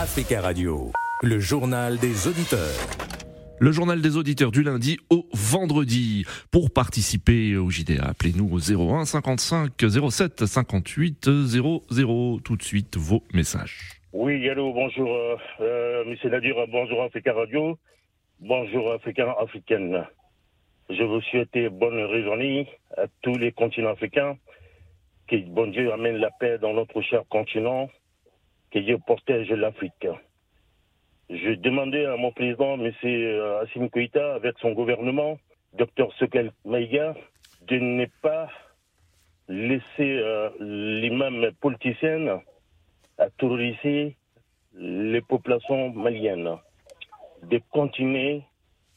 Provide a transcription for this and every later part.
Africa Radio, le journal des auditeurs. Le journal des auditeurs du lundi au vendredi. Pour participer au JDA, appelez-nous au 01 55 07 58 00. Tout de suite, vos messages. Oui, allô, bonjour, euh, euh Monsieur Nadir, bonjour Africa Radio, bonjour Africain, Africaine. Je vous souhaite bonne raisonnée à tous les continents africains, que bon Dieu amène la paix dans notre cher continent, que Dieu protège l'Afrique. Je demandais à mon président, M. Assim Koïta, avec son gouvernement, Dr Sekel Maïga, de ne pas laisser euh, l'imam politicien à terroriser les populations maliennes, de continuer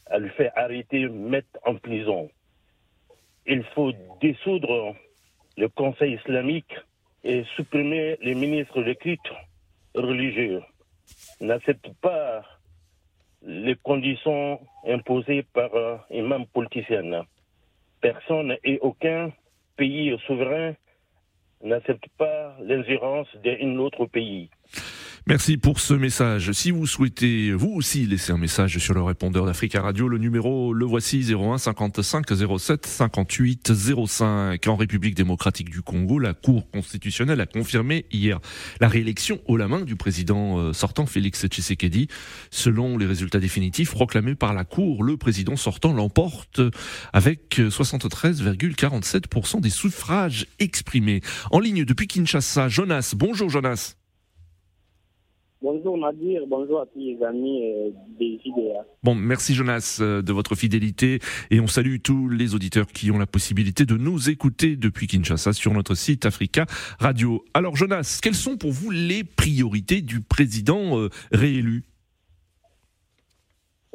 à le faire arrêter, mettre en prison. Il faut dissoudre le Conseil islamique et supprimer les ministres de culte religieux. N'accepte pas les conditions imposées par un imam politicien. Personne et aucun pays souverain n'accepte pas l'ingérence d'un autre pays. Merci pour ce message. Si vous souhaitez vous aussi laisser un message sur le répondeur d'Africa Radio, le numéro le voici 01 55 07 58 05. En République démocratique du Congo, la Cour constitutionnelle a confirmé hier la réélection au la main du président euh, sortant Félix Tshisekedi. Selon les résultats définitifs proclamés par la Cour, le président sortant l'emporte avec 73,47% des suffrages exprimés. En ligne depuis Kinshasa, Jonas. Bonjour Jonas. Bonjour Nadir, bonjour à tous les amis euh, des JDA. Bon, merci Jonas euh, de votre fidélité et on salue tous les auditeurs qui ont la possibilité de nous écouter depuis Kinshasa sur notre site Africa Radio. Alors Jonas, quelles sont pour vous les priorités du président euh, réélu?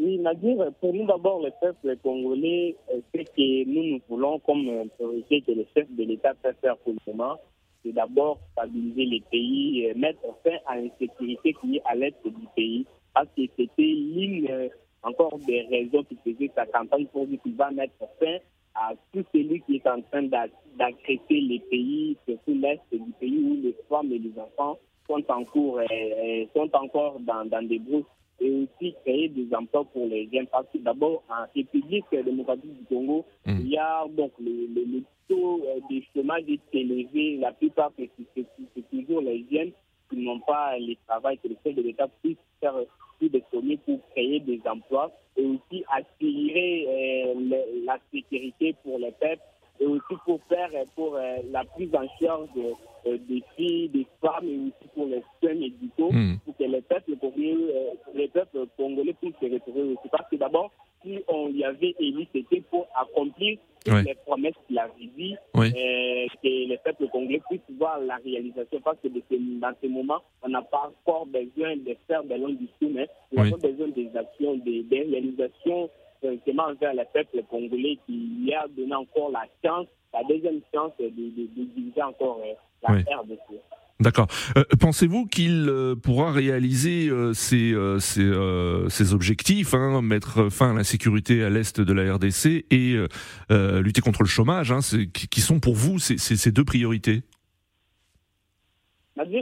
Oui Nadir, pour nous d'abord le peuple congolais, ce que nous nous voulons comme priorité que le chef de l'État peut faire pour le moment, c'est d'abord stabiliser les pays, et mettre fin à l'insécurité qui est à l'est du pays, parce que c'était l'une euh, encore des raisons qui faisait sa campagne pour dire qu'il va mettre fin à tout celui qui est en train d'agresser les pays, surtout l'est du pays où les femmes et les enfants sont en cours, et, sont encore dans, dans des brousses et aussi créer des emplois pour les jeunes. Parce que d'abord, en République démocratique du Congo, mmh. il y a donc le, le, le taux euh, de chômage est élevé. La plupart, c'est toujours les jeunes qui n'ont pas le travail, que le chef de l'État puisse faire plus de sommet pour créer des emplois et aussi assurer euh, la sécurité pour les peuples et aussi pour faire pour euh, la prise en charge euh, des filles, des femmes et aussi pour les soins médicaux, mmh. pour que les peuples congolais, euh, les peuples congolais puissent se retrouver aussi. Parce que d'abord, si on y avait élu, c'était pour accomplir Ouais. les promesses qu'il avait dit, euh, que les peuples congolais puissent voir la réalisation. Parce que de ce- dans ce moment, on n'a pas encore besoin de faire des longs discours, mais on a besoin des actions, des, des réalisations directement envers le peuple congolais qui lui a donné encore la chance, la deuxième chance de, de, de diriger encore euh, la Oui. RDC. D'accord. Euh, Pensez-vous qu'il euh, pourra réaliser euh, ses, ses, ses objectifs, hein, mettre fin à l'insécurité à l'est de la RDC et lutter contre le chômage, hein, c'est- qui sont pour vous ces, deux priorités?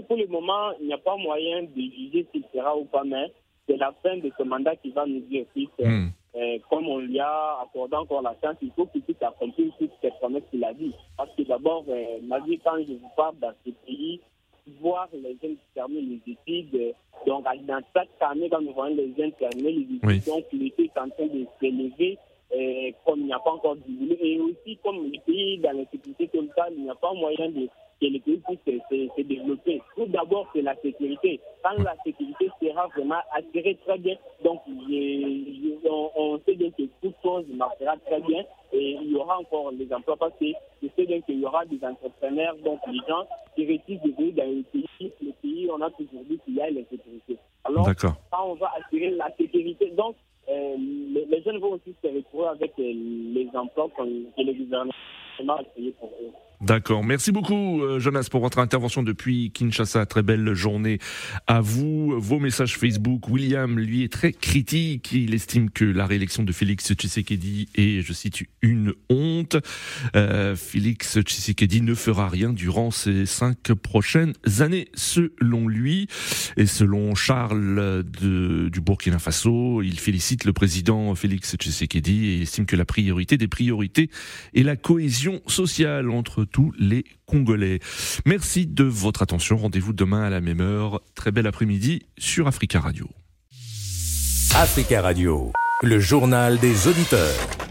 Pour le moment, il n'y a pas moyen de juger s'il sera ou pas, mais c'est la fin de ce mandat qui va nous dire si, euh, Hmm. Euh, comme on lui a accordé encore la chance, il faut qu'il puisse accomplir toutes ces promesses qu'il a dit. Parce que d'abord, euh, Nadir, quand je vous parle dans ce pays, voir les jeunes terminer les études, euh, donc dans chaque année, quand nous voyons les jeunes terminer les études, Oui. donc l'été est en train de s'élever, euh, comme il n'y a pas encore du. Et aussi, comme le pays dans la sécurité totale, il n'y a pas moyen de que le pays puisse se, se- se d'abord, c'est la sécurité. Quand la sécurité sera vraiment assurée très bien, donc je- je- on, on sait bien que toute chose marchera très bien et il y aura encore des emplois parce que je sais bien qu'il y aura des entrepreneurs, donc les gens qui réussissent de vivre dans le pays. Le pays, on a toujours dit qu'il y a l'insécurité. Alors, quand on va assurer la sécurité, donc euh, les, les jeunes vont aussi se retrouver avec euh, les emplois que le gouvernement D'accord. Merci beaucoup, euh, Jonas, pour votre intervention depuis Kinshasa. Très belle journée à vous. Vos messages Facebook. William, lui, est très critique. Il estime que la réélection de Félix Tshisekedi est, je cite, une honte. Euh, Félix Tshisekedi ne fera rien durant ces cinq prochaines années, selon lui. Et selon Charles du Burkina Faso, il félicite le président Félix Tshisekedi et estime que la priorité des priorités est la sociale entre tous les Congolais. Merci de votre attention. Rendez-vous demain à la même heure. Très bel après-midi sur Africa Radio. Africa Radio, le journal des auditeurs.